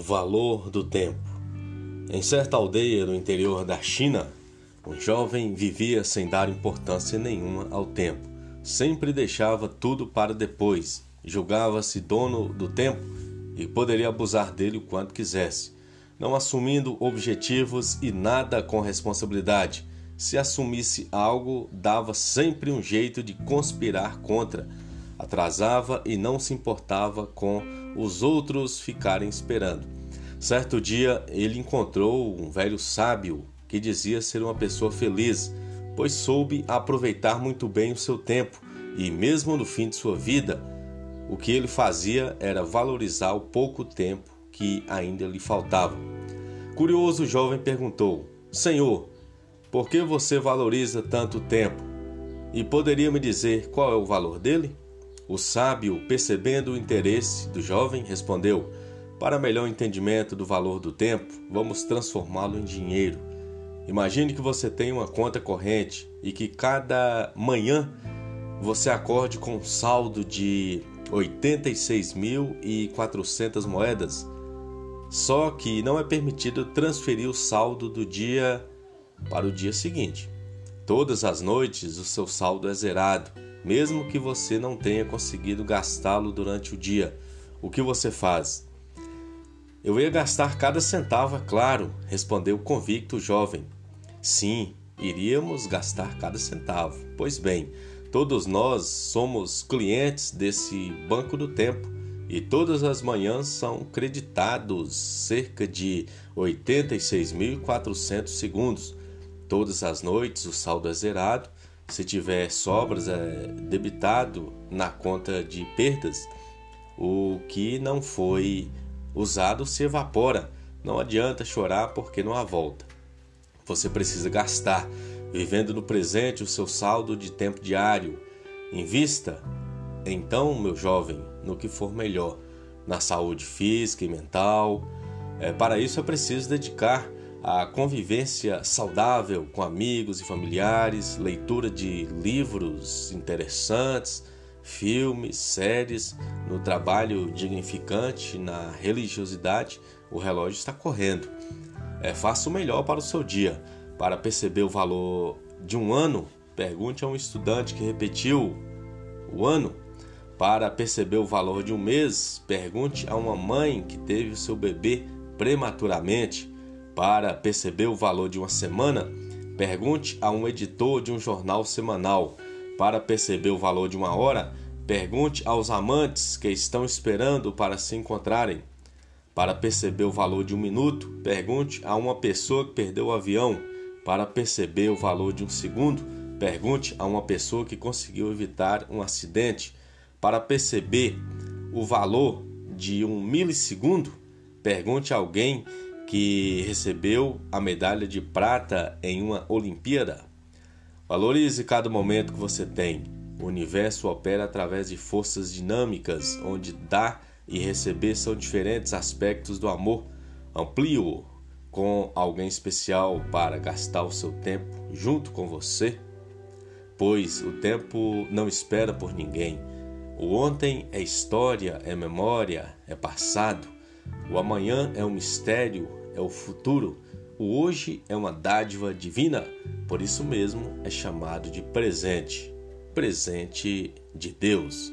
valor do tempo. Em certa aldeia no interior da China, um jovem vivia sem dar importância nenhuma ao tempo. Sempre deixava tudo para depois. Julgava-se dono do tempo e poderia abusar dele o quanto quisesse, não assumindo objetivos e nada com responsabilidade. Se assumisse algo, dava sempre um jeito de conspirar contra atrasava e não se importava com os outros ficarem esperando. Certo dia ele encontrou um velho sábio que dizia ser uma pessoa feliz, pois soube aproveitar muito bem o seu tempo e, mesmo no fim de sua vida, o que ele fazia era valorizar o pouco tempo que ainda lhe faltava. Curioso, o jovem perguntou: Senhor, por que você valoriza tanto tempo? E poderia me dizer qual é o valor dele? O sábio, percebendo o interesse do jovem, respondeu: Para melhor entendimento do valor do tempo, vamos transformá-lo em dinheiro. Imagine que você tem uma conta corrente e que cada manhã você acorde com um saldo de 86.400 moedas. Só que não é permitido transferir o saldo do dia para o dia seguinte. Todas as noites o seu saldo é zerado mesmo que você não tenha conseguido gastá-lo durante o dia. O que você faz? Eu ia gastar cada centavo, é claro, respondeu convicto o jovem. Sim, iríamos gastar cada centavo. Pois bem, todos nós somos clientes desse banco do tempo e todas as manhãs são creditados cerca de 86.400 segundos. Todas as noites o saldo é zerado se tiver sobras, é debitado na conta de perdas. O que não foi usado se evapora. Não adianta chorar porque não há volta. Você precisa gastar, vivendo no presente, o seu saldo de tempo diário. Invista, então, meu jovem, no que for melhor, na saúde física e mental. É, para isso é preciso dedicar a convivência saudável com amigos e familiares, leitura de livros interessantes, filmes, séries, no trabalho dignificante, na religiosidade, o relógio está correndo. É, faça o melhor para o seu dia. Para perceber o valor de um ano, pergunte a um estudante que repetiu o ano. Para perceber o valor de um mês, pergunte a uma mãe que teve o seu bebê prematuramente. Para perceber o valor de uma semana, pergunte a um editor de um jornal semanal. Para perceber o valor de uma hora, pergunte aos amantes que estão esperando para se encontrarem. Para perceber o valor de um minuto, pergunte a uma pessoa que perdeu o avião. Para perceber o valor de um segundo, pergunte a uma pessoa que conseguiu evitar um acidente. Para perceber o valor de um milissegundo, pergunte a alguém que recebeu a medalha de prata em uma Olimpíada. Valorize cada momento que você tem. O universo opera através de forças dinâmicas, onde dar e receber são diferentes aspectos do amor. Amplie-o com alguém especial para gastar o seu tempo junto com você, pois o tempo não espera por ninguém. O ontem é história, é memória, é passado. O amanhã é um mistério, é o futuro. O hoje é uma dádiva divina, por isso mesmo é chamado de presente, presente de Deus.